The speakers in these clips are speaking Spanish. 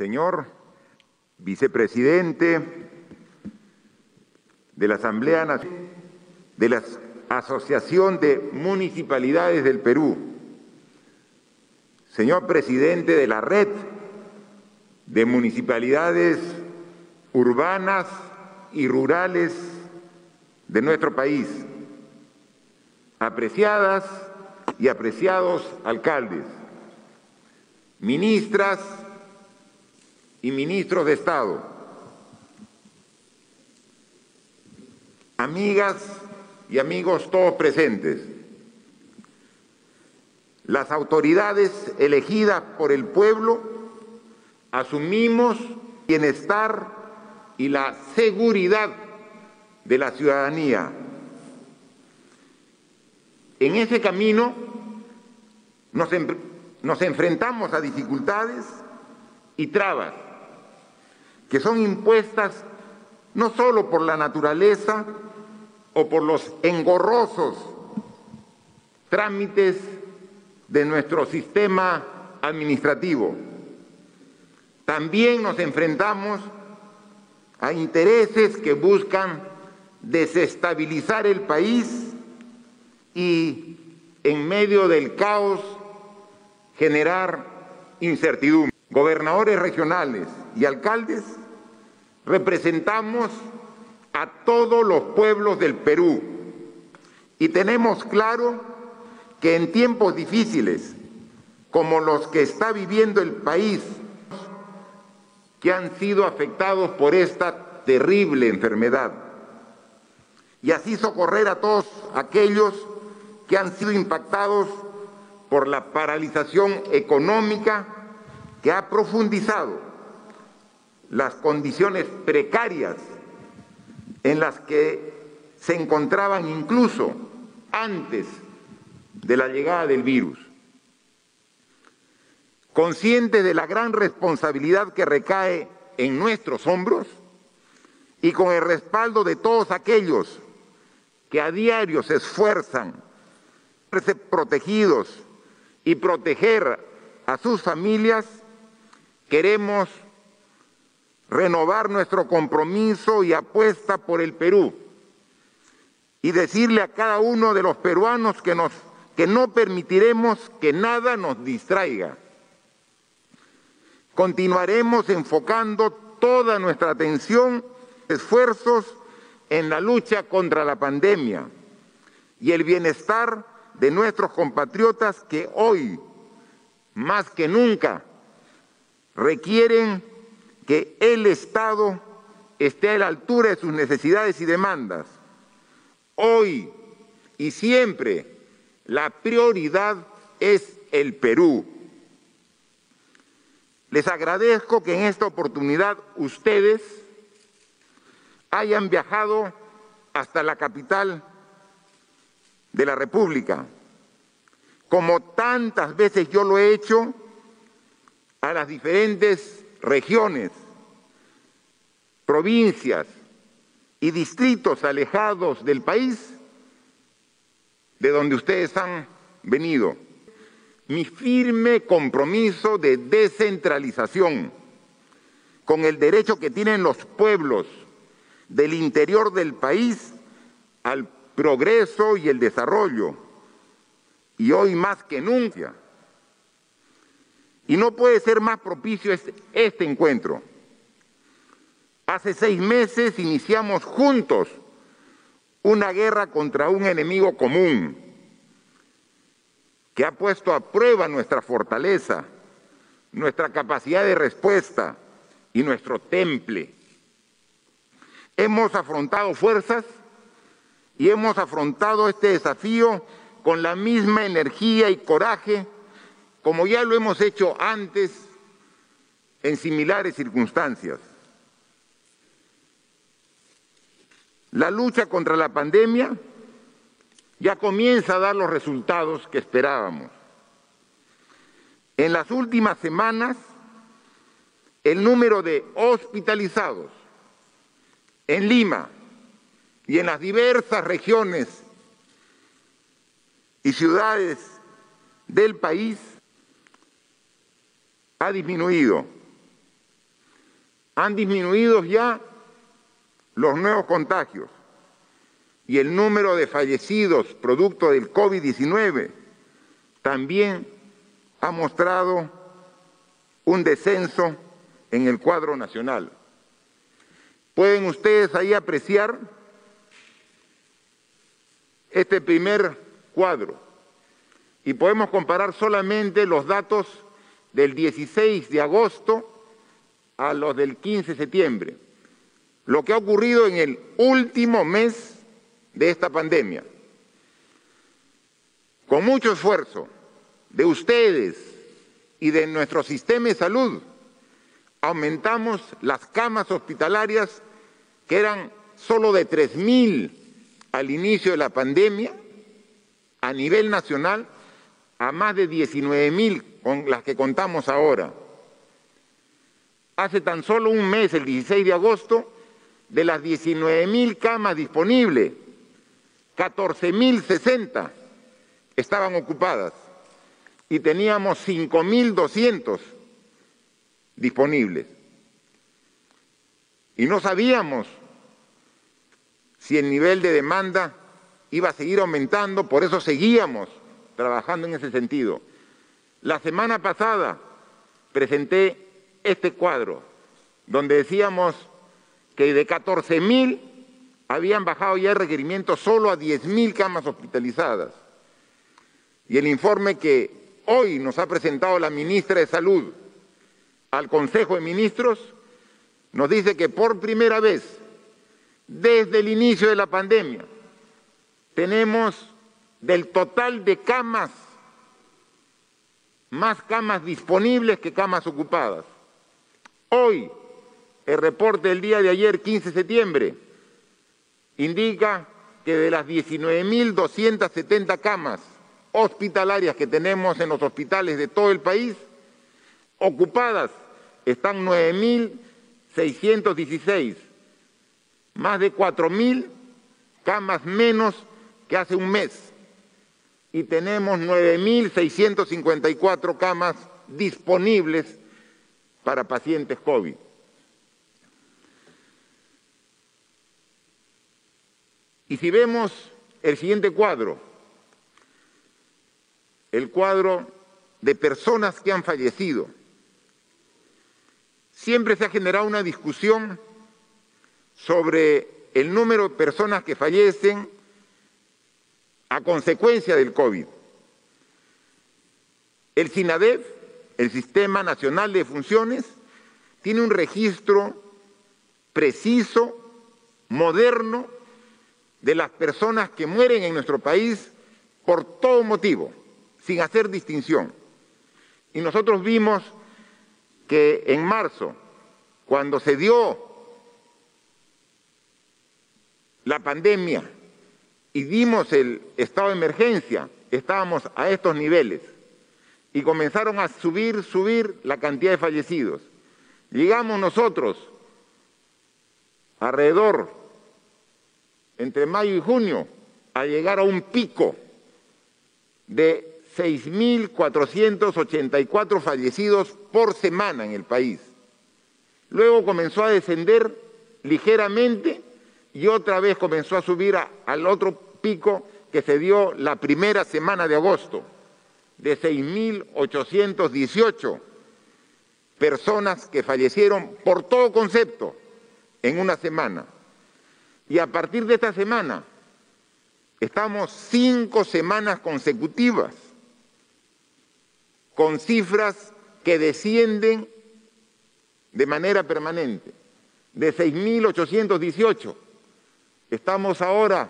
señor vicepresidente de la Asamblea Nacional, de la Asociación de Municipalidades del Perú, señor presidente de la Red de Municipalidades Urbanas y Rurales de nuestro país, apreciadas y apreciados alcaldes, ministras y ministros de Estado, amigas y amigos todos presentes, las autoridades elegidas por el pueblo asumimos bienestar y la seguridad de la ciudadanía. En ese camino nos, nos enfrentamos a dificultades y trabas que son impuestas no solo por la naturaleza o por los engorrosos trámites de nuestro sistema administrativo. También nos enfrentamos a intereses que buscan desestabilizar el país y en medio del caos generar incertidumbre. Gobernadores regionales y alcaldes representamos a todos los pueblos del Perú. Y tenemos claro que en tiempos difíciles como los que está viviendo el país, que han sido afectados por esta terrible enfermedad, y así socorrer a todos aquellos que han sido impactados por la paralización económica que ha profundizado las condiciones precarias en las que se encontraban incluso antes de la llegada del virus. Conscientes de la gran responsabilidad que recae en nuestros hombros y con el respaldo de todos aquellos que a diario se esfuerzan por protegidos y proteger a sus familias, queremos renovar nuestro compromiso y apuesta por el Perú y decirle a cada uno de los peruanos que, nos, que no permitiremos que nada nos distraiga. Continuaremos enfocando toda nuestra atención, esfuerzos en la lucha contra la pandemia y el bienestar de nuestros compatriotas que hoy, más que nunca, requieren que el Estado esté a la altura de sus necesidades y demandas. Hoy y siempre la prioridad es el Perú. Les agradezco que en esta oportunidad ustedes hayan viajado hasta la capital de la República, como tantas veces yo lo he hecho a las diferentes regiones, provincias y distritos alejados del país de donde ustedes han venido. Mi firme compromiso de descentralización con el derecho que tienen los pueblos del interior del país al progreso y el desarrollo. Y hoy más que nunca y no puede ser más propicio este, encuentro. Hace seis meses iniciamos juntos una guerra contra un enemigo común que ha puesto a prueba nuestra fortaleza, nuestra capacidad de respuesta y nuestro temple. Hemos afrontado fuerzas y hemos afrontado este desafío con la misma energía y coraje como ya lo hemos hecho antes en similares circunstancias. La lucha contra la pandemia ya comienza a dar los resultados que esperábamos. En las últimas semanas, el número de hospitalizados en Lima y en las diversas regiones y ciudades del país ha disminuido. han disminuido ya los nuevos contagios y el número de fallecidos producto del COVID-19 también ha mostrado un descenso en el cuadro nacional. Pueden ustedes ahí apreciar este primer cuadro y podemos comparar solamente los datos del 16 de agosto a los del 15 de septiembre, lo que ha ocurrido en el último mes de esta pandemia. Con mucho esfuerzo de ustedes y de nuestro sistema de salud, aumentamos las camas hospitalarias que eran solo de 3.000 al inicio de la pandemia a nivel nacional a más de 19.000 con las que contamos ahora. Hace tan solo un mes, el 16 de agosto, de las 19.000 camas disponibles, 14.060 estaban ocupadas y teníamos 5.200 disponibles. Y no sabíamos si el nivel de demanda iba a seguir aumentando, por eso seguíamos trabajando en ese sentido. La semana pasada presenté este cuadro, donde decíamos que de 14 mil habían bajado ya el requerimiento solo a 10 mil camas hospitalizadas. Y el informe que hoy nos ha presentado la ministra de Salud al Consejo de Ministros nos dice que por primera vez, desde el inicio de la pandemia, tenemos del total de camas, más camas disponibles que camas ocupadas. Hoy, el reporte del día de ayer, 15 de septiembre, indica que de las 19.270 camas hospitalarias que tenemos en los hospitales de todo el país, ocupadas están 9.616, más de 4.000 camas menos que hace un mes. Y tenemos 9.654 camas disponibles para pacientes COVID. Y si vemos el siguiente cuadro, el cuadro de personas que han fallecido, siempre se ha generado una discusión sobre el número de personas que fallecen a consecuencia del COVID. El SINADEF el Sistema Nacional de Funciones tiene un registro preciso, moderno, de las personas que mueren en nuestro país por todo motivo, sin hacer distinción. Y nosotros vimos que en marzo, cuando se dio la pandemia y dimos el estado de emergencia, estábamos a estos niveles y comenzaron a subir, subir la cantidad de fallecidos. Llegamos nosotros alrededor, entre mayo y junio, a llegar a un pico de 6.484 fallecidos por semana en el país. Luego comenzó a descender ligeramente y otra vez comenzó a subir al otro pico que se dio la primera semana de agosto de 6.818 personas que fallecieron por todo concepto en una semana. Y a partir de esta semana, estamos cinco semanas consecutivas con cifras que descienden de manera permanente, de 6.818. Estamos ahora,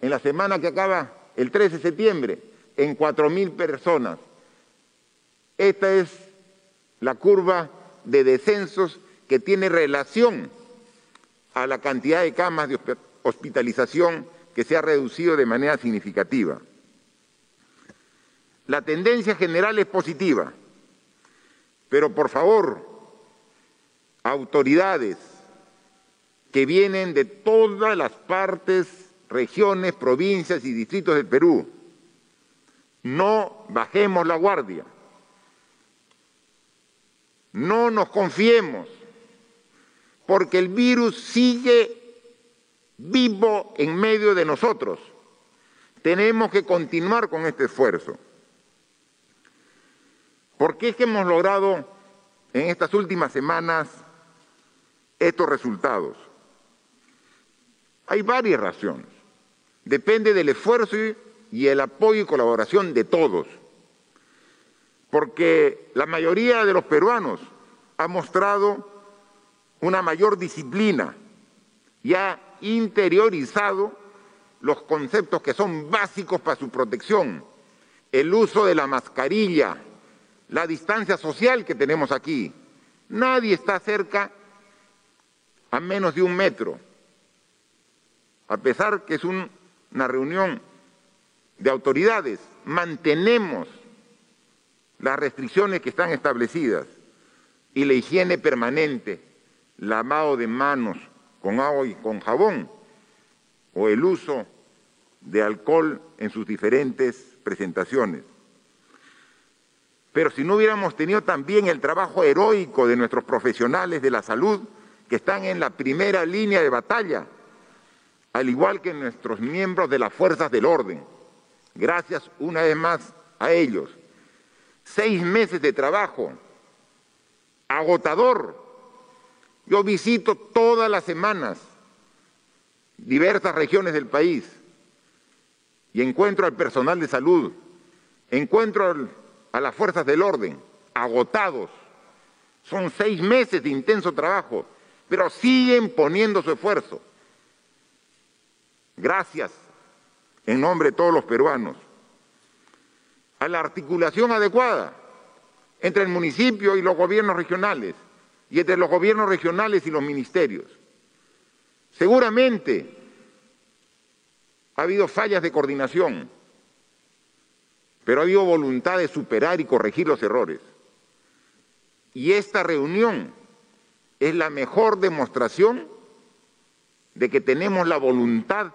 en la semana que acaba el 13 de septiembre, en 4.000 personas. Esta es la curva de descensos que tiene relación a la cantidad de camas de hospitalización que se ha reducido de manera significativa. La tendencia general es positiva, pero por favor, autoridades que vienen de todas las partes, regiones, provincias y distritos del Perú, no bajemos la guardia. No nos confiemos. porque el virus sigue vivo en medio de nosotros. Tenemos que continuar con este esfuerzo. ¿Por qué es que hemos logrado en estas últimas semanas estos resultados? Hay varias razones. Depende del esfuerzo y el apoyo y colaboración de todos. Porque la mayoría de los peruanos ha mostrado una mayor disciplina y ha interiorizado los conceptos que son básicos para su protección, el uso de la mascarilla, la distancia social que tenemos aquí. Nadie está cerca a menos de un metro, a pesar que es una reunión de autoridades, mantenemos las restricciones que están establecidas y la higiene permanente, lavado de manos con agua y con jabón, o el uso de alcohol en sus diferentes presentaciones. Pero si no hubiéramos tenido también el trabajo heroico de nuestros profesionales de la salud, que están en la primera línea de batalla, al igual que nuestros miembros de las fuerzas del orden, gracias una vez más a ellos. Seis meses de trabajo, agotador. Yo visito todas las semanas diversas regiones del país y encuentro al personal de salud, encuentro a las fuerzas del orden agotados. Son seis meses de intenso trabajo, pero siguen poniendo su esfuerzo. Gracias, en nombre de todos los peruanos, a la articulación adecuada entre el municipio y los gobiernos regionales y entre los gobiernos regionales y los ministerios. Seguramente ha habido fallas de coordinación, pero ha habido voluntad de superar y corregir los errores. Y esta reunión es la mejor demostración de que tenemos la voluntad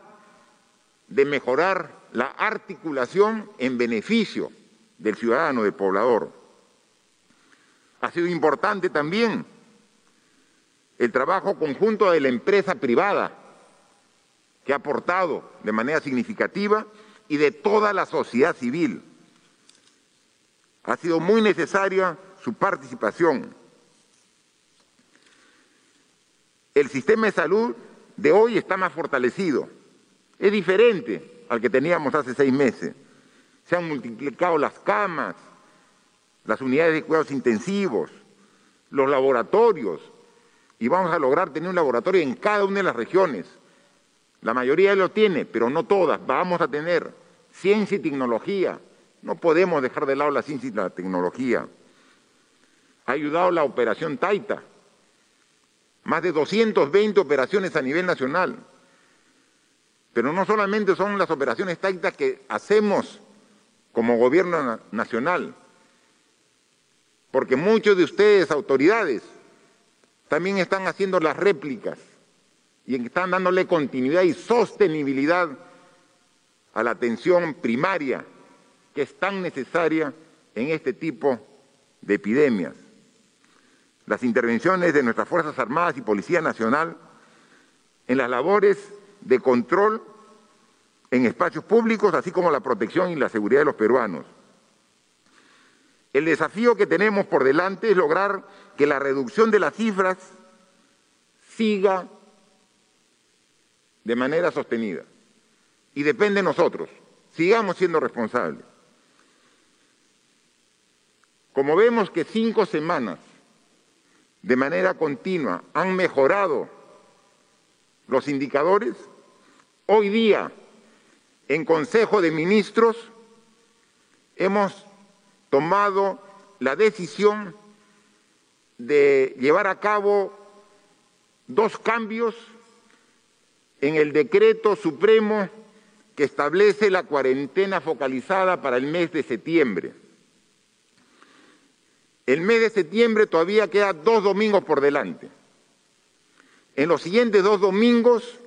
de mejorar la articulación en beneficio del ciudadano, del poblador. Ha sido importante también el trabajo conjunto de la empresa privada, que ha aportado de manera significativa, y de toda la sociedad civil. Ha sido muy necesaria su participación. El sistema de salud de hoy está más fortalecido. Es diferente al que teníamos hace seis meses. Se han multiplicado las camas, las unidades de cuidados intensivos, los laboratorios, y vamos a lograr tener un laboratorio en cada una de las regiones. La mayoría lo tiene, pero no todas. Vamos a tener ciencia y tecnología. No podemos dejar de lado la ciencia y la tecnología. Ha ayudado la operación Taita. Más de 220 operaciones a nivel nacional. Pero no solamente son las operaciones Taita que hacemos como gobierno nacional, porque muchos de ustedes, autoridades, también están haciendo las réplicas y están dándole continuidad y sostenibilidad a la atención primaria que es tan necesaria en este tipo de epidemias. Las intervenciones de nuestras Fuerzas Armadas y Policía Nacional en las labores de control en espacios públicos, así como la protección y la seguridad de los peruanos. El desafío que tenemos por delante es lograr que la reducción de las cifras siga de manera sostenida. Y depende de nosotros. Sigamos siendo responsables. Como vemos que cinco semanas de manera continua han mejorado los indicadores, hoy día en Consejo de Ministros hemos tomado la decisión de llevar a cabo dos cambios en el decreto supremo que establece la cuarentena focalizada para el mes de septiembre. El mes de septiembre todavía queda dos domingos por delante. En los siguientes dos domingos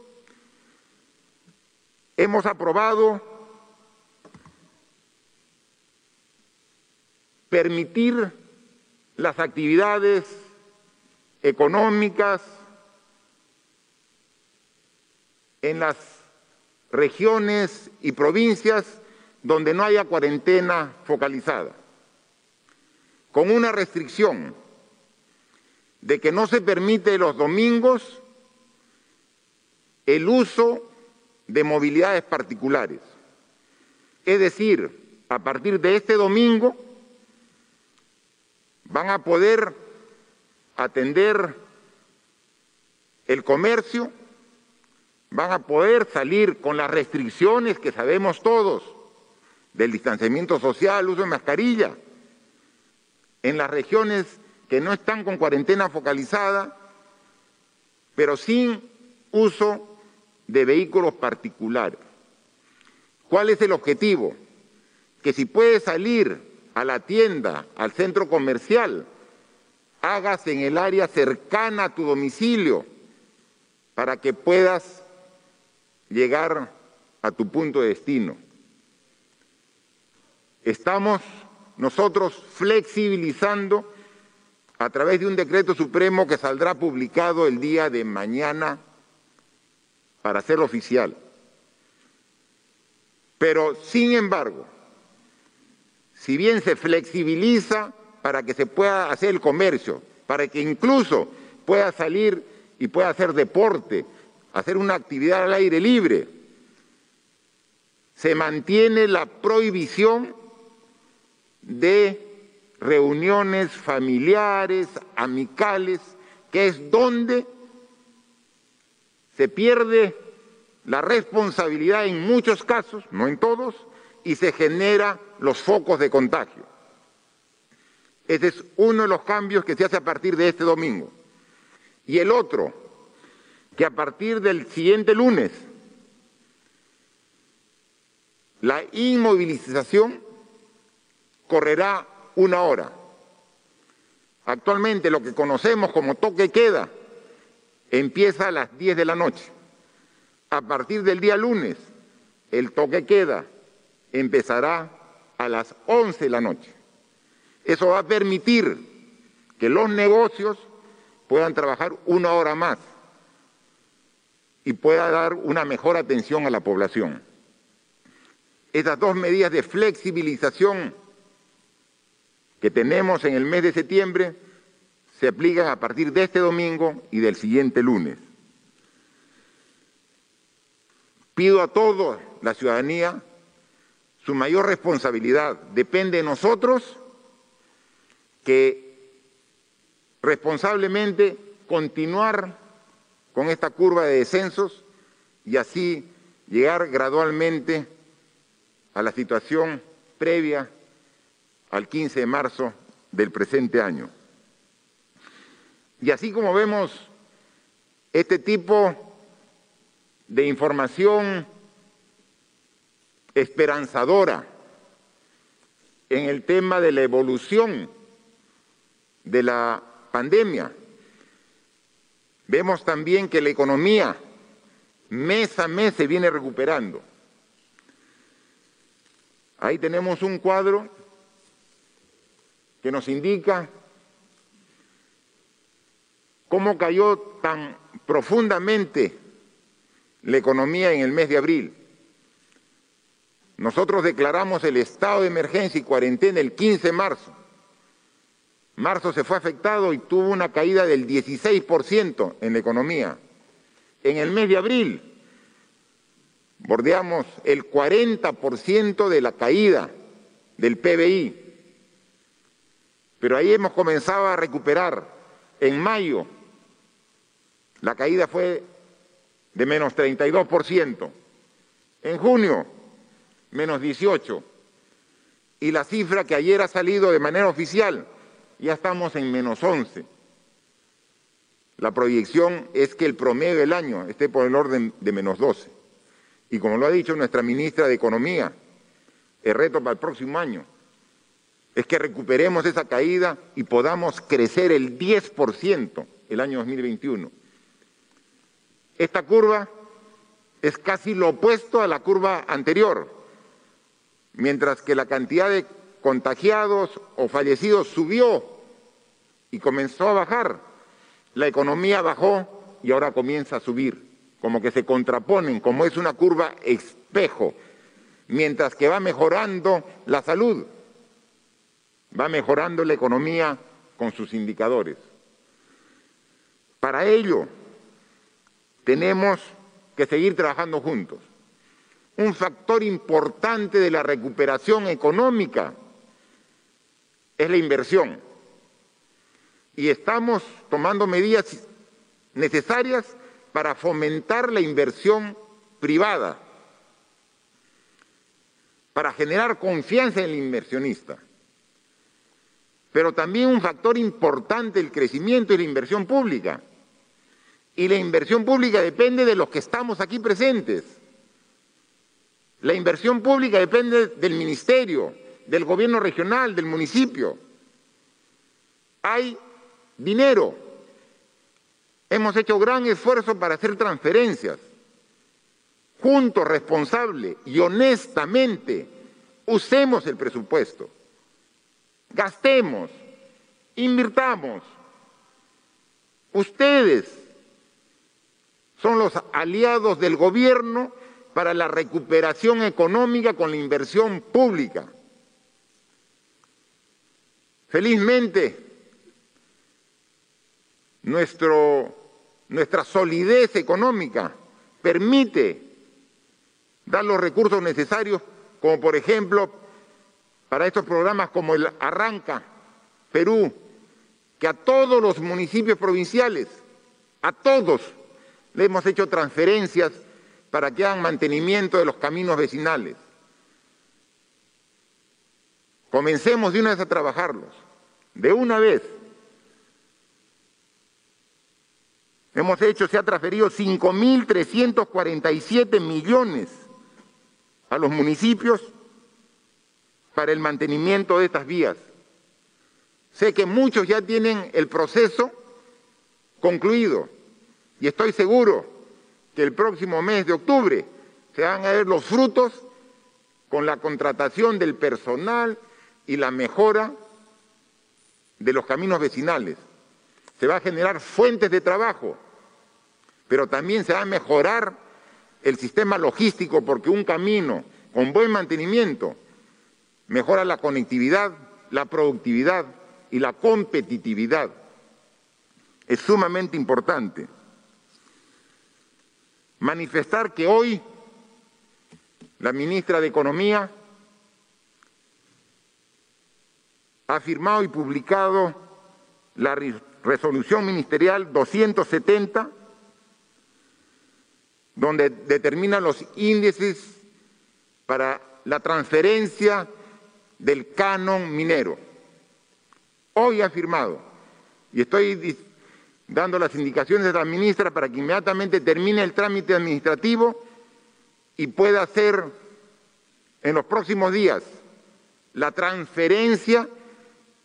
hemos aprobado permitir las actividades económicas, en las regiones y provincias donde no haya cuarentena focalizada, con una restricción de que no se permite los domingos el uso de movilidades particulares. Es decir, a partir de este domingo van a poder atender el comercio, van a poder salir con las restricciones que sabemos todos del distanciamiento social, uso de mascarilla, en las regiones que no están con cuarentena focalizada, pero sin uso de vehículos particulares. ¿Cuál es el objetivo? Que si puedes salir a la tienda, al centro comercial, hagas en el área cercana a tu domicilio para que puedas llegar a tu punto de destino. Estamos nosotros flexibilizando a través de un decreto supremo que saldrá publicado el día de mañana para ser oficial. Pero, sin embargo, si bien se flexibiliza para que se pueda hacer el comercio, para que incluso pueda salir y pueda hacer deporte, hacer una actividad al aire libre, se mantiene la prohibición de reuniones familiares, amicales, que es donde se pierde la responsabilidad en muchos casos, no en todos, y se genera los focos de contagio. Ese es uno de los cambios que se hace a partir de este domingo. Y el otro, que a partir del siguiente lunes, la inmovilización correrá una hora. Actualmente lo que conocemos como toque queda empieza a las 10 de la noche. A partir del día lunes, el toque queda empezará a las 11 de la noche. Eso va a permitir que los negocios puedan trabajar una hora más y pueda dar una mejor atención a la población. Estas dos medidas de flexibilización que tenemos en el mes de septiembre se aplican a partir de este domingo y del siguiente lunes. Pido a toda la ciudadanía su mayor responsabilidad. Depende de nosotros que responsablemente continuar con esta curva de descensos y así llegar gradualmente a la situación previa al 15 de marzo del presente año. Y así como vemos este tipo de información esperanzadora en el tema de la evolución de la pandemia, vemos también que la economía mes a mes se viene recuperando. Ahí tenemos un cuadro que nos indica cómo cayó tan profundamente la economía en el mes de abril. Nosotros declaramos el estado de emergencia y cuarentena el 15 de marzo. Marzo se fue afectado y tuvo una caída del 16% en la economía. En el mes de abril bordeamos el 40% de la caída del PBI. Pero ahí hemos comenzado a recuperar. En mayo la caída fue de menos 32%. En junio, menos 18%. Y la cifra que ayer ha salido de manera oficial, ya estamos en menos 11%. La proyección es que el promedio del año esté por el orden de menos 12%. Y como lo ha dicho nuestra ministra de Economía, el reto para el próximo año es que recuperemos esa caída y podamos crecer el 10% el año 2021. Esta curva es casi lo opuesto a la curva anterior. Mientras que la cantidad de contagiados o fallecidos subió y comenzó a bajar, la economía bajó y ahora comienza a subir. como que se contraponen, como es una curva espejo, mientras que va mejorando la salud, va mejorando la economía con sus indicadores. Para ello, tenemos que seguir trabajando juntos. Un factor importante de la recuperación económica es la inversión. Y estamos tomando medidas necesarias para fomentar la inversión privada, para generar confianza en el inversionista. Pero también un factor importante del crecimiento es la inversión pública. Y la inversión pública depende de los que estamos aquí presentes. La inversión pública depende del ministerio, del gobierno regional, del municipio. Hay dinero. Hemos hecho gran esfuerzo para hacer transferencias. Juntos, responsable y honestamente, usemos el presupuesto. Gastemos, invirtamos. Ustedes son los aliados del gobierno para la recuperación económica con la inversión pública. Felizmente, nuestra solidez económica permite dar los recursos necesarios, como por ejemplo para estos programas como el Arranca Perú, que a todos los municipios provinciales, a todos, le hemos hecho transferencias para que hagan mantenimiento de los caminos vecinales. Comencemos de una vez a trabajarlos, de una vez. Hemos hecho, se ha transferido 5.347 millones a los municipios para el mantenimiento de estas vías. Sé que muchos ya tienen el proceso concluido y estoy seguro que el próximo mes de octubre se van a ver los frutos con la contratación del personal y la mejora de los caminos vecinales. Se va a generar fuentes de trabajo, pero también se va a mejorar el sistema logístico porque un camino con buen mantenimiento mejora la conectividad, la productividad y la competitividad. Es sumamente importante manifestar que hoy la ministra de Economía ha firmado y publicado la resolución ministerial 270, donde determina los índices para la transferencia del canon minero. Hoy ha firmado, y estoy dando las indicaciones a la ministra para que inmediatamente termine el trámite administrativo y pueda hacer en los próximos días la transferencia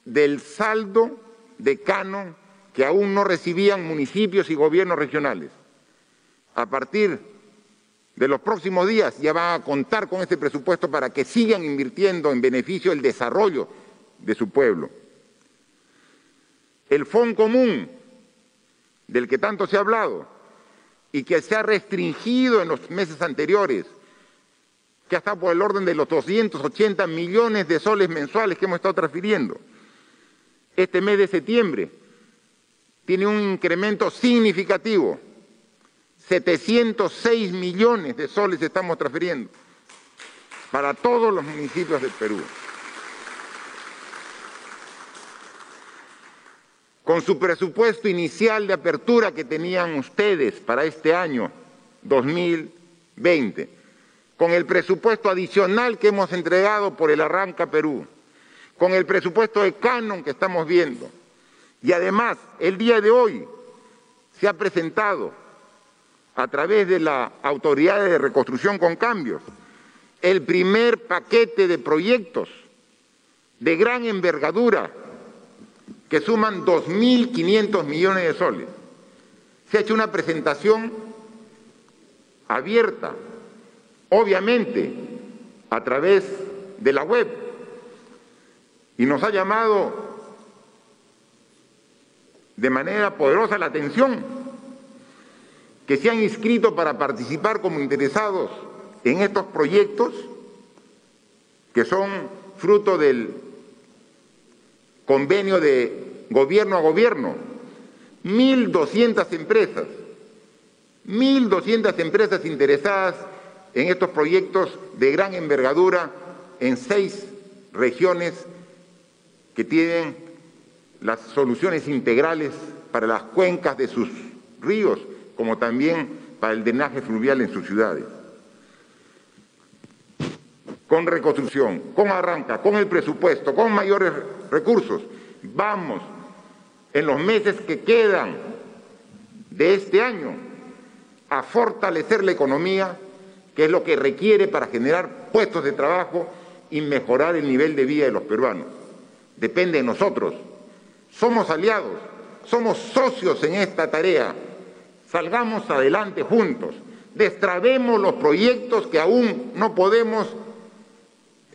del saldo de canon que aún no recibían municipios y gobiernos regionales. A partir de los próximos días ya van a contar con este presupuesto para que sigan invirtiendo en beneficio del desarrollo de su pueblo. El Fondo Común del que tanto se ha hablado y que se ha restringido en los meses anteriores, que ha por el orden de los 280 millones de soles mensuales que hemos estado transfiriendo. Este mes de septiembre tiene un incremento significativo. 706 millones de soles estamos transfiriendo para todos los municipios del Perú. Con su presupuesto inicial de apertura que tenían ustedes para este año 2020, con el presupuesto adicional que hemos entregado por el Arranca Perú, con el presupuesto de Canon que estamos viendo. Y además, el día de hoy se ha presentado a través de la Autoridad de Reconstrucción con Cambios el primer paquete de proyectos de gran envergadura que suman 2.500 millones de soles. Se ha hecho una presentación abierta, obviamente, a través de la web, y nos ha llamado de manera poderosa la atención que se han inscrito para participar como interesados en estos proyectos, que son fruto del convenio de gobierno a gobierno, 1.200 empresas, 1.200 empresas interesadas en estos proyectos de gran envergadura en seis regiones que tienen las soluciones integrales para las cuencas de sus ríos, como también para el drenaje fluvial en sus ciudades. Con reconstrucción, con arranca, con el presupuesto, con mayores recursos, vamos en los meses que quedan de este año a fortalecer la economía, que es lo que requiere para generar puestos de trabajo y mejorar el nivel de vida de los peruanos. Depende de nosotros. Somos aliados, somos socios en esta tarea. Salgamos adelante juntos, destrabemos los proyectos que aún no podemos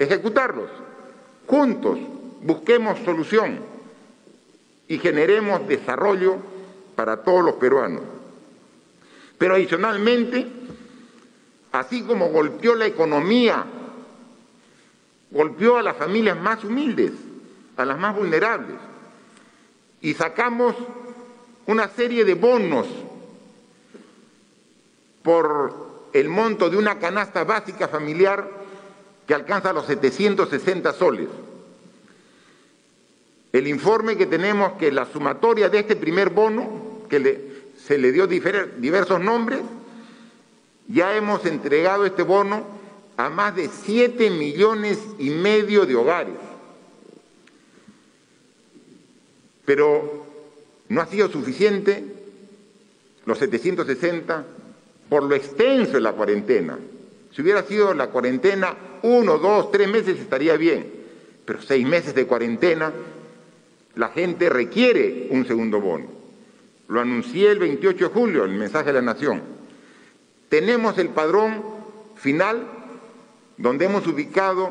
ejecutarlos. Juntos busquemos solución y generemos desarrollo para todos los peruanos. Pero adicionalmente, así como golpeó la economía, golpeó a las familias más humildes, a las más vulnerables, y sacamos una serie de bonos por el monto de una canasta básica familiar que alcanza los 760 soles. El informe que tenemos que la sumatoria de este primer bono, que se le dio diversos nombres, ya hemos entregado este bono a más de 7 millones y medio de hogares. Pero no ha sido suficiente los 760 por lo extenso de la cuarentena. Si hubiera sido la cuarentena uno, dos, tres meses estaría bien, pero seis meses de cuarentena, la gente requiere un segundo bono. Lo anuncié el 28 de julio, el mensaje de la Nación. Tenemos el padrón final donde hemos ubicado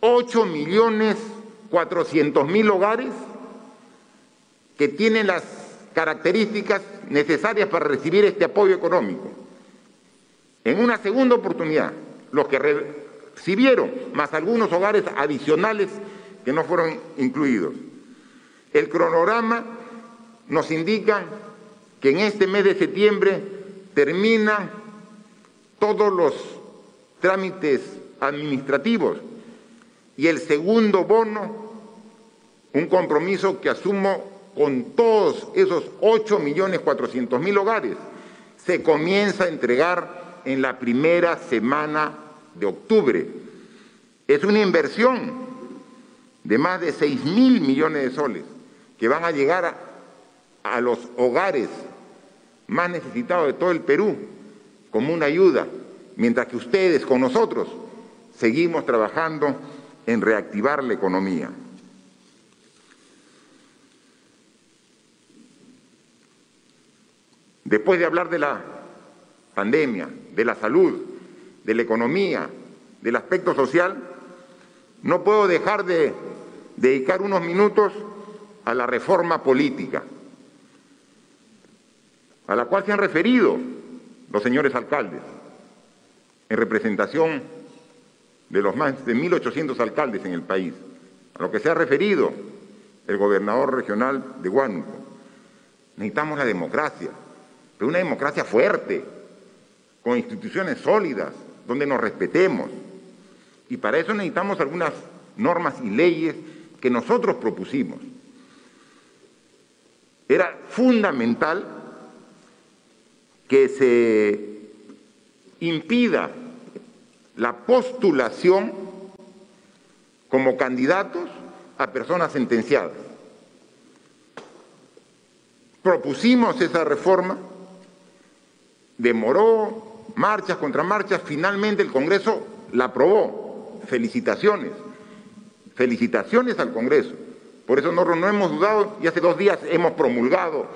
8 millones 400 mil hogares que tienen las características necesarias para recibir este apoyo económico. En una segunda oportunidad, los que recibieron, más algunos hogares adicionales que no fueron incluidos. El cronograma nos indican que en este mes de septiembre terminan todos los trámites administrativos y el segundo bono, un compromiso que asumo con todos esos 8 millones 400 mil hogares, se comienza a entregar en la primera semana de octubre. Es una inversión de más de 6 mil millones de soles que van a llegar a a los hogares más necesitados de todo el Perú como una ayuda, mientras que ustedes con nosotros seguimos trabajando en reactivar la economía. Después de hablar de la pandemia, de la salud, de la economía, del aspecto social, no puedo dejar de dedicar unos minutos a la reforma política a la cual se han referido los señores alcaldes, en representación de los más de 1.800 alcaldes en el país, a lo que se ha referido el gobernador regional de Huánuco. Necesitamos la democracia, pero una democracia fuerte, con instituciones sólidas, donde nos respetemos. Y para eso necesitamos algunas normas y leyes que nosotros propusimos. Era fundamental que se impida la postulación como candidatos a personas sentenciadas. Propusimos esa reforma, demoró marchas contra marchas, finalmente el Congreso la aprobó. Felicitaciones, felicitaciones al Congreso. Por eso nosotros no hemos dudado y hace dos días hemos promulgado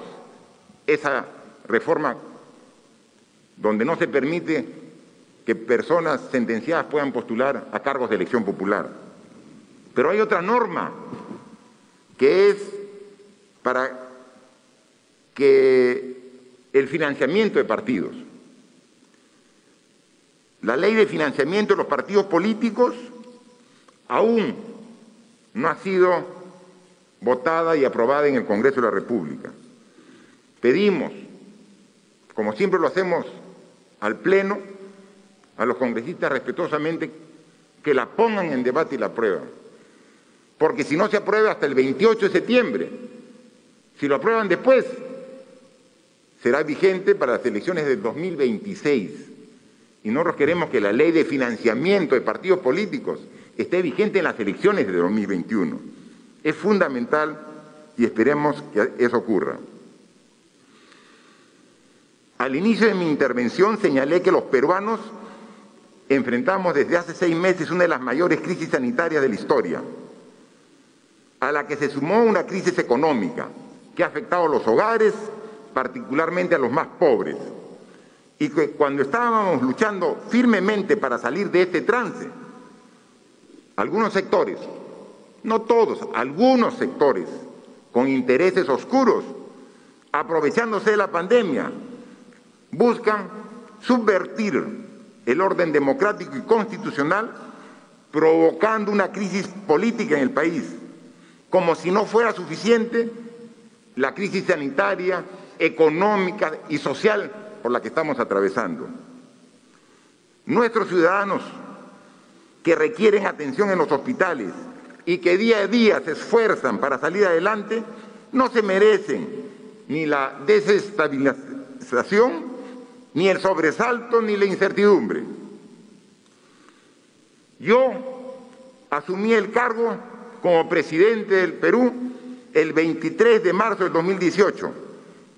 esa reforma donde no se permite que personas sentenciadas puedan postular a cargos de elección popular. Pero hay otra norma que es para que el financiamiento de partidos. La ley de financiamiento de los partidos políticos aún no ha sido votada y aprobada en el Congreso de la República. Pedimos, como siempre lo hacemos al Pleno, a los congresistas respetuosamente que la pongan en debate y la aprueban. Porque si no se aprueba hasta el 28 de septiembre, si lo aprueban después, será vigente para las elecciones del 2026. Y nosotros queremos que la ley de financiamiento de partidos políticos esté vigente en las elecciones de 2021. Es fundamental y esperemos que eso ocurra. Al inicio de mi intervención señalé que los peruanos enfrentamos desde hace seis meses una de las mayores crisis sanitarias de la historia, a la que se sumó una crisis económica que ha afectado a los hogares, particularmente a los más pobres, y que cuando estábamos luchando firmemente para salir de este trance, algunos sectores, no todos, algunos sectores, con intereses oscuros, aprovechándose de la pandemia, buscan subvertir el orden democrático y constitucional, provocando una crisis política en el país, como si no fuera suficiente la crisis sanitaria, económica y social por la que estamos atravesando. Nuestros ciudadanos que requieren atención en los hospitales y que día a día se esfuerzan para salir adelante, no se merecen ni la desestabilización ni el sobresalto ni la incertidumbre. Yo asumí el cargo como presidente del Perú el 23 de marzo del 2018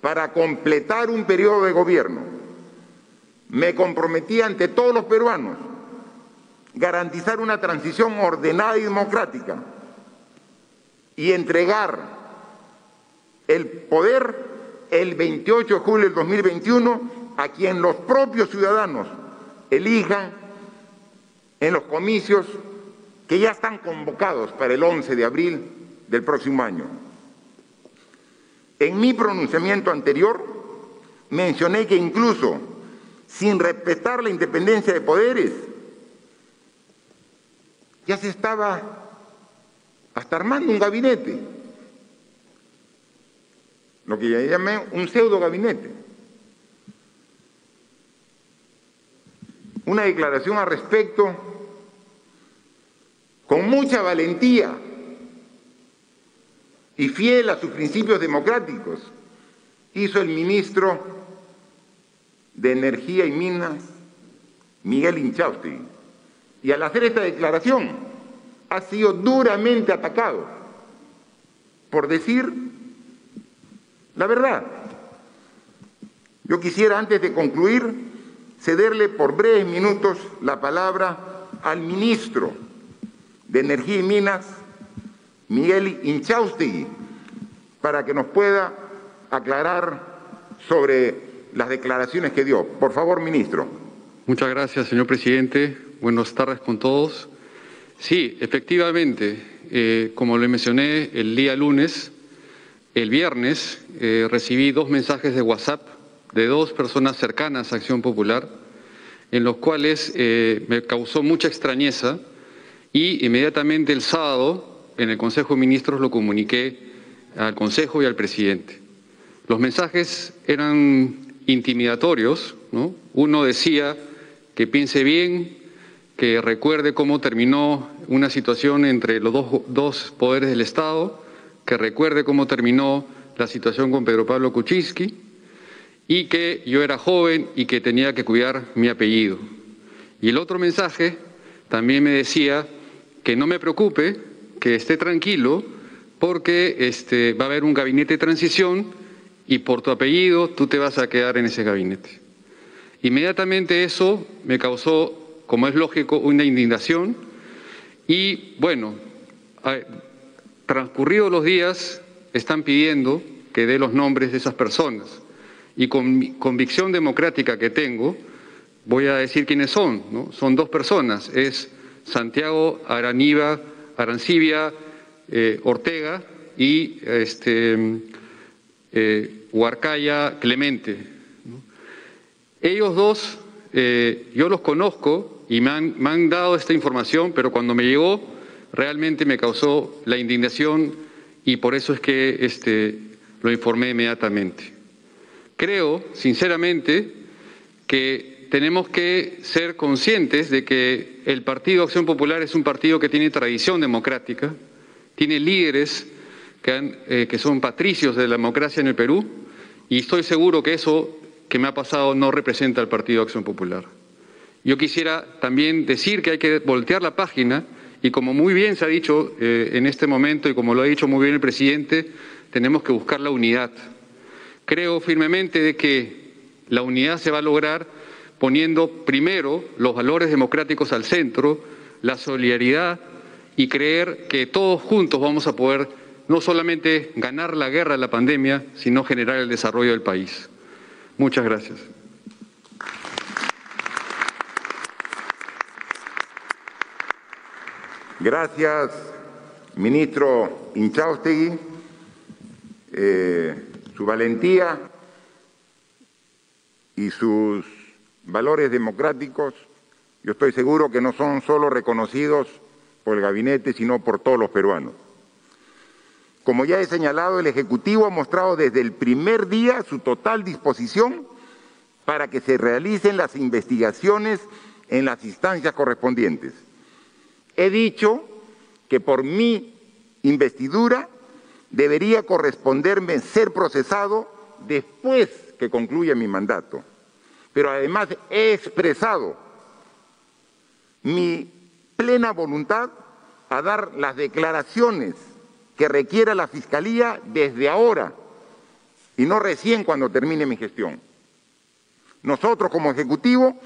para completar un periodo de gobierno. Me comprometí ante todos los peruanos garantizar una transición ordenada y democrática y entregar el poder el 28 de julio del 2021 a quien los propios ciudadanos elijan en los comicios que ya están convocados para el 11 de abril del próximo año. En mi pronunciamiento anterior mencioné que incluso sin respetar la independencia de poderes, ya se estaba hasta armando un gabinete, lo que llamé un pseudo gabinete. una declaración al respecto con mucha valentía y fiel a sus principios democráticos, hizo el ministro de Energía y Minas, Miguel Inchausti. Y al hacer esta declaración ha sido duramente atacado por decir la verdad. Yo quisiera, antes de concluir, cederle por breves minutos la palabra al ministro de Energía y Minas, Miguel Inchaustegui, para que nos pueda aclarar sobre las declaraciones que dio. Por favor, ministro. Muchas gracias, señor presidente. Buenas tardes con todos. Sí, efectivamente, eh, como le mencioné el día lunes, el viernes eh, recibí dos mensajes de WhatsApp de dos personas cercanas a Acción Popular, en los cuales eh, me causó mucha extrañeza y inmediatamente el sábado en el Consejo de Ministros lo comuniqué al Consejo y al presidente. Los mensajes eran intimidatorios, Uno decía que piense bien, que recuerde cómo terminó una situación entre los dos, dos poderes del Estado, que recuerde cómo terminó la situación con Pedro Pablo Kuczynski, y que yo era joven y que tenía que cuidar mi apellido. Y el otro mensaje también me decía que no me preocupe, que esté tranquilo, porque este, va a haber un gabinete de transición y por tu apellido tú te vas a quedar en ese gabinete. Inmediatamente eso me causó, como es lógico, una indignación y bueno, transcurridos los días están pidiendo que dé los nombres de esas personas y con convicción democrática que tengo, voy a decir quiénes son. Son dos personas, es Santiago Araniva, Arancibia eh, Ortega y este, eh, Huarcaya Clemente. Ellos dos, eh, yo los conozco y me han, dado esta información, pero cuando me llegó realmente me causó la indignación y por eso es que este, lo informé inmediatamente. Creo, sinceramente, que tenemos que ser conscientes de que el Partido Acción Popular es un partido que tiene tradición democrática, tiene líderes que, eh, que son patricios de la democracia en el Perú y estoy seguro que eso que me ha pasado no representa al Partido Acción Popular. Yo quisiera también decir que hay que voltear la página y como muy bien se ha dicho eh, en este momento y como lo ha dicho muy bien el presidente, tenemos que buscar la unidad. Creo firmemente de que la unidad se va a lograr poniendo primero los valores democráticos al centro, la solidaridad y creer que todos juntos vamos a poder no solamente ganar la guerra de la pandemia, sino generar el desarrollo del país. Muchas gracias. Gracias, ministro Inchaustegui. Eh, su valentía y sus valores democráticos, yo estoy seguro que no son solo reconocidos por el gabinete, sino por todos los peruanos. Como ya he señalado, el Ejecutivo ha mostrado desde el primer día su total disposición para que se realicen las investigaciones en las instancias correspondientes. He dicho que por mi investidura debería corresponderme ser procesado después que concluya mi mandato. Pero además he expresado mi plena voluntad a dar las declaraciones que requiera la Fiscalía desde ahora y no recién cuando termine mi gestión. Nosotros como Ejecutivo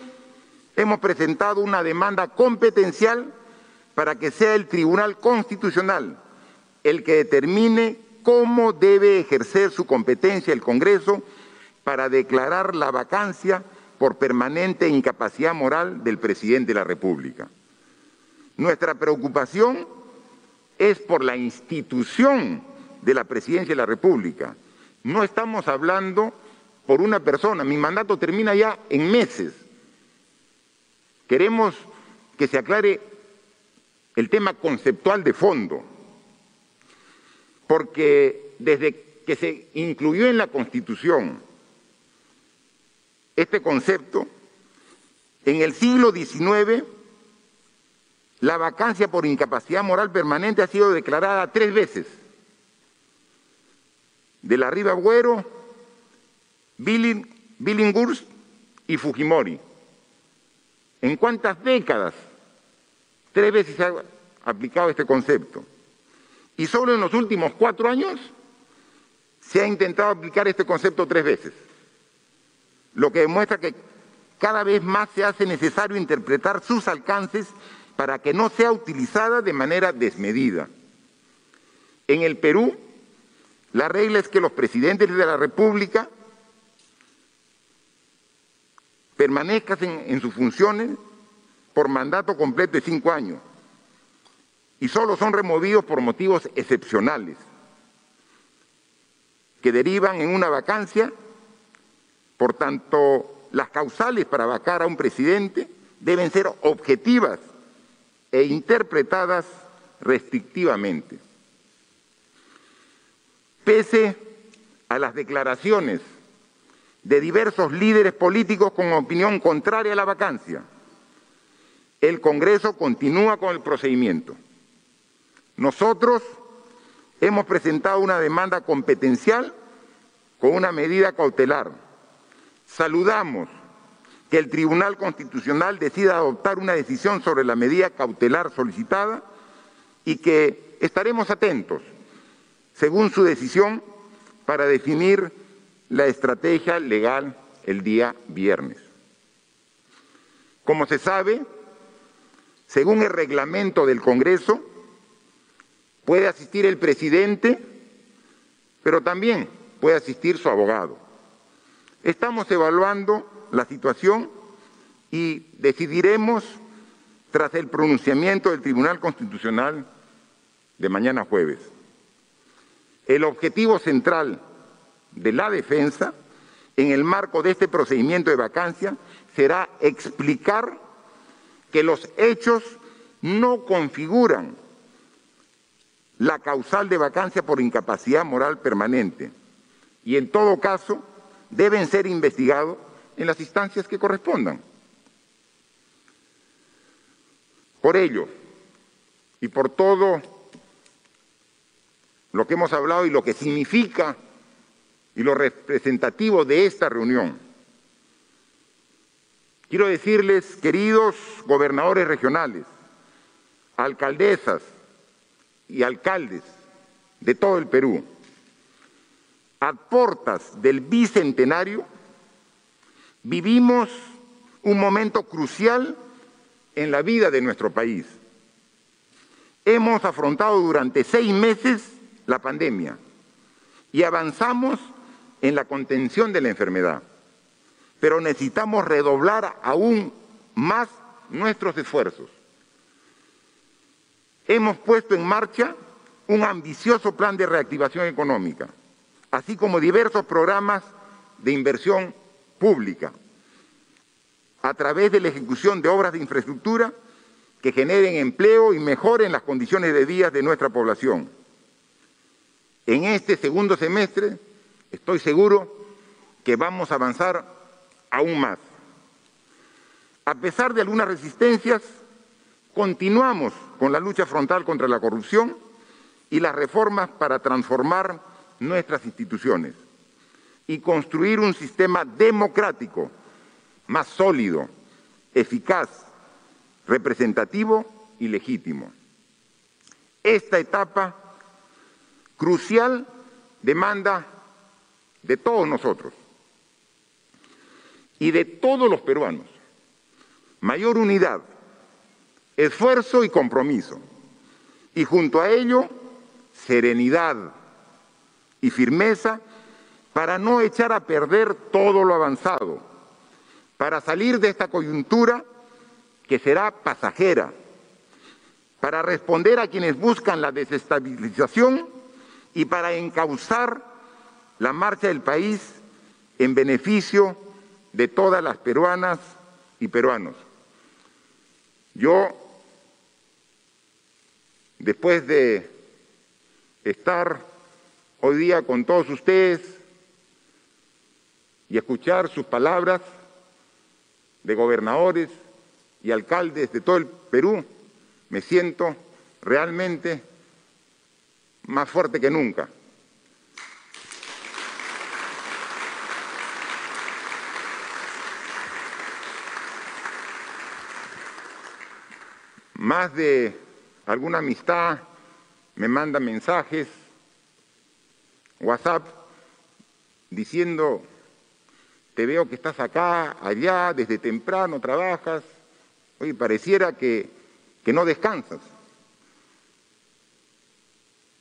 hemos presentado una demanda competencial para que sea el Tribunal Constitucional el que determine cómo debe ejercer su competencia el Congreso para declarar la vacancia por permanente incapacidad moral del presidente de la República. Nuestra preocupación es por la institución de la presidencia de la República. No estamos hablando por una persona. Mi mandato termina ya en meses. Queremos que se aclare el tema conceptual de fondo, porque desde que se incluyó en la Constitución este concepto, en el siglo XIX la vacancia por incapacidad moral permanente ha sido declarada tres veces. De la Riva Agüero, Billinghurst y Fujimori. ¿En cuántas décadas? Tres veces se ha aplicado este concepto. Y solo en los últimos cuatro años se ha intentado aplicar este concepto tres veces. Lo que demuestra que cada vez más se hace necesario interpretar sus alcances para que no sea utilizada de manera desmedida. En el Perú, la regla es que los presidentes de la República permanezcan en, sus funciones por mandato completo de cinco años y solo son removidos por motivos excepcionales que derivan en una vacancia. Por tanto, las causales para vacar a un presidente deben ser objetivas e interpretadas restrictivamente. Pese a las declaraciones de diversos líderes políticos con opinión contraria a la vacancia, el Congreso continúa con el procedimiento. Nosotros hemos presentado una demanda competencial con una medida cautelar. Saludamos que el Tribunal Constitucional decida adoptar una decisión sobre la medida cautelar solicitada y que estaremos atentos, según su decisión, para definir la estrategia legal el día viernes. Como se sabe, según el reglamento del Congreso, puede asistir el presidente, pero también puede asistir su abogado. Estamos evaluando la situación y decidiremos tras el pronunciamiento del Tribunal Constitucional de mañana jueves. El objetivo central de la defensa en el marco de este procedimiento de vacancia será explicar que los hechos no configuran la causal de vacancia por incapacidad moral permanente y en todo caso deben ser investigados en las instancias que correspondan. Por ello, y por todo lo que hemos hablado y lo que significa y lo representativo de esta reunión, quiero decirles, queridos gobernadores regionales, alcaldesas y alcaldes de todo el Perú, a portas del bicentenario, vivimos un momento crucial en la vida de nuestro país. Hemos afrontado durante seis meses la pandemia y avanzamos en la contención de la enfermedad, pero necesitamos redoblar aún más nuestros esfuerzos. Hemos puesto en marcha un ambicioso plan de reactivación económica, así como diversos programas de inversión pública a través de la ejecución de obras de infraestructura que generen empleo y mejoren las condiciones de vida de nuestra población. En este segundo semestre estoy seguro que vamos a avanzar aún más. A pesar de algunas resistencias, continuamos con la lucha frontal contra la corrupción y las reformas para transformar nuestras instituciones y construir un sistema democrático más sólido, eficaz, representativo y legítimo. Esta etapa crucial demanda de todos nosotros y de todos los peruanos mayor unidad, esfuerzo y compromiso, y junto a ello serenidad y firmeza para no echar a perder todo lo avanzado para salir de esta coyuntura que será pasajera, para responder a quienes buscan la desestabilización y para encauzar la marcha del país en beneficio de todas las peruanas y peruanos. Yo, después de estar hoy día con todos ustedes y escuchar sus palabras, de gobernadores y alcaldes de todo el Perú, me siento realmente más fuerte que nunca. Más de alguna amistad me manda mensajes, WhatsApp, diciendo te veo que estás acá, allá, desde temprano trabajas, oye, pareciera que, que no descansas.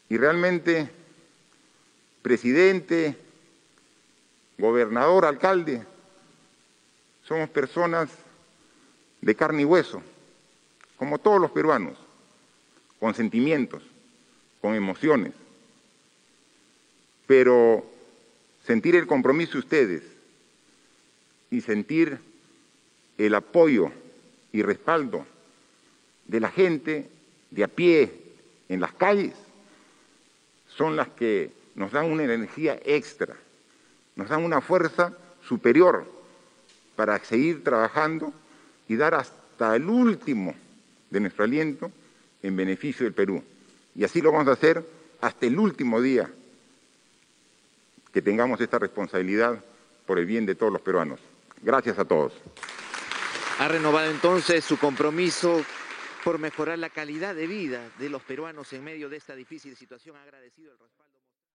Y realmente, presidente, gobernador, alcalde, somos personas de carne y hueso, como todos los peruanos, con sentimientos, con emociones. Pero sentir el compromiso de ustedes y sentir el apoyo y respaldo de la gente de a pie en las calles son las que nos dan una energía extra, nos dan una fuerza superior para seguir trabajando y dar hasta el último de nuestro aliento en beneficio del Perú. Y así lo vamos a hacer hasta el último día que tengamos esta responsabilidad por el bien de todos los peruanos. Gracias a todos. Ha renovado entonces su compromiso por mejorar la calidad de vida de los peruanos en medio de esta difícil situación. Ha agradecido el respaldo.